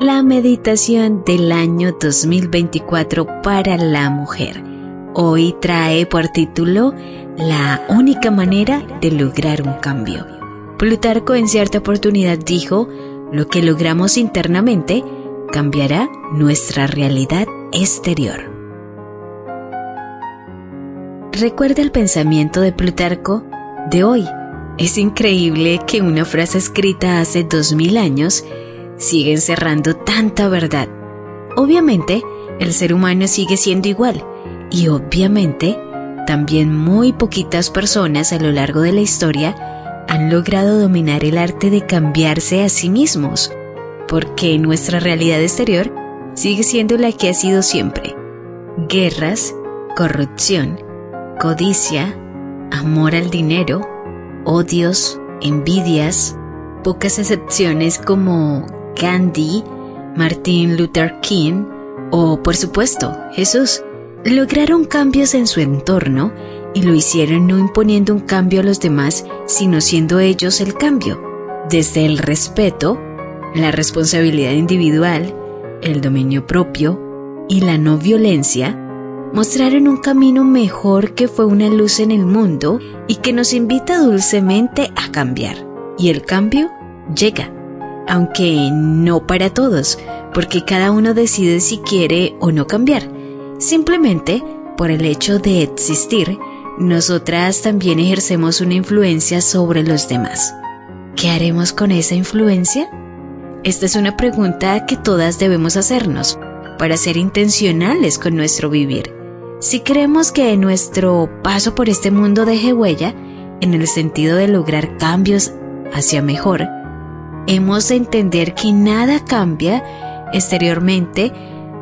la meditación del año 2024 para la mujer. Hoy trae por título La única manera de lograr un cambio. Plutarco en cierta oportunidad dijo, lo que logramos internamente cambiará nuestra realidad exterior. Recuerda el pensamiento de Plutarco de hoy. Es increíble que una frase escrita hace dos mil años siga encerrando tanta verdad. Obviamente, el ser humano sigue siendo igual y obviamente también muy poquitas personas a lo largo de la historia han logrado dominar el arte de cambiarse a sí mismos, porque nuestra realidad exterior sigue siendo la que ha sido siempre. Guerras, corrupción, codicia, amor al dinero, odios, envidias, pocas excepciones como Gandhi, Martin Luther King o, por supuesto, Jesús, lograron cambios en su entorno y lo hicieron no imponiendo un cambio a los demás, sino siendo ellos el cambio, desde el respeto, la responsabilidad individual, el dominio propio y la no violencia, mostraron un camino mejor que fue una luz en el mundo y que nos invita dulcemente a cambiar. Y el cambio llega, aunque no para todos, porque cada uno decide si quiere o no cambiar. Simplemente, por el hecho de existir, nosotras también ejercemos una influencia sobre los demás. ¿Qué haremos con esa influencia? Esta es una pregunta que todas debemos hacernos para ser intencionales con nuestro vivir. Si creemos que nuestro paso por este mundo deje huella, en el sentido de lograr cambios hacia mejor, hemos de entender que nada cambia exteriormente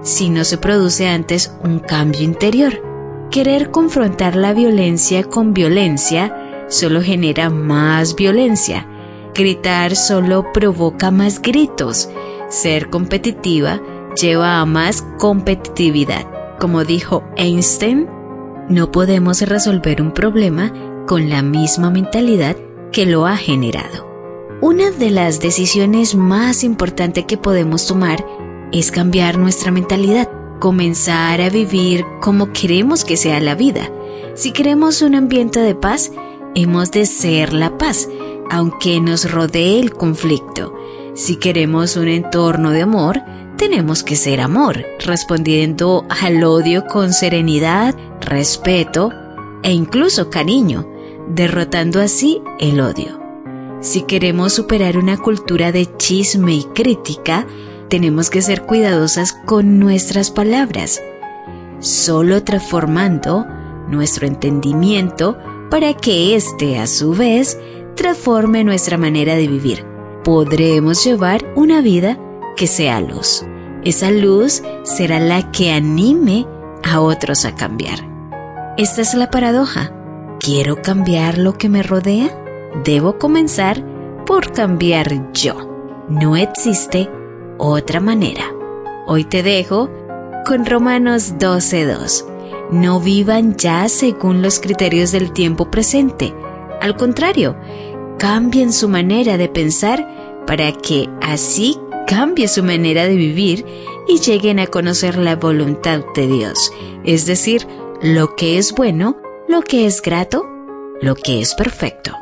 si no se produce antes un cambio interior. Querer confrontar la violencia con violencia solo genera más violencia. Gritar solo provoca más gritos. Ser competitiva lleva a más competitividad. Como dijo Einstein, no podemos resolver un problema con la misma mentalidad que lo ha generado. Una de las decisiones más importantes que podemos tomar es cambiar nuestra mentalidad, comenzar a vivir como queremos que sea la vida. Si queremos un ambiente de paz, hemos de ser la paz, aunque nos rodee el conflicto. Si queremos un entorno de amor, tenemos que ser amor, respondiendo al odio con serenidad, respeto e incluso cariño, derrotando así el odio. Si queremos superar una cultura de chisme y crítica, tenemos que ser cuidadosas con nuestras palabras, solo transformando nuestro entendimiento para que éste a su vez transforme nuestra manera de vivir. Podremos llevar una vida que sea luz. Esa luz será la que anime a otros a cambiar. Esta es la paradoja. ¿Quiero cambiar lo que me rodea? Debo comenzar por cambiar yo. No existe otra manera. Hoy te dejo con Romanos 12.2. No vivan ya según los criterios del tiempo presente. Al contrario, cambien su manera de pensar para que así cambie su manera de vivir y lleguen a conocer la voluntad de Dios, es decir, lo que es bueno, lo que es grato, lo que es perfecto.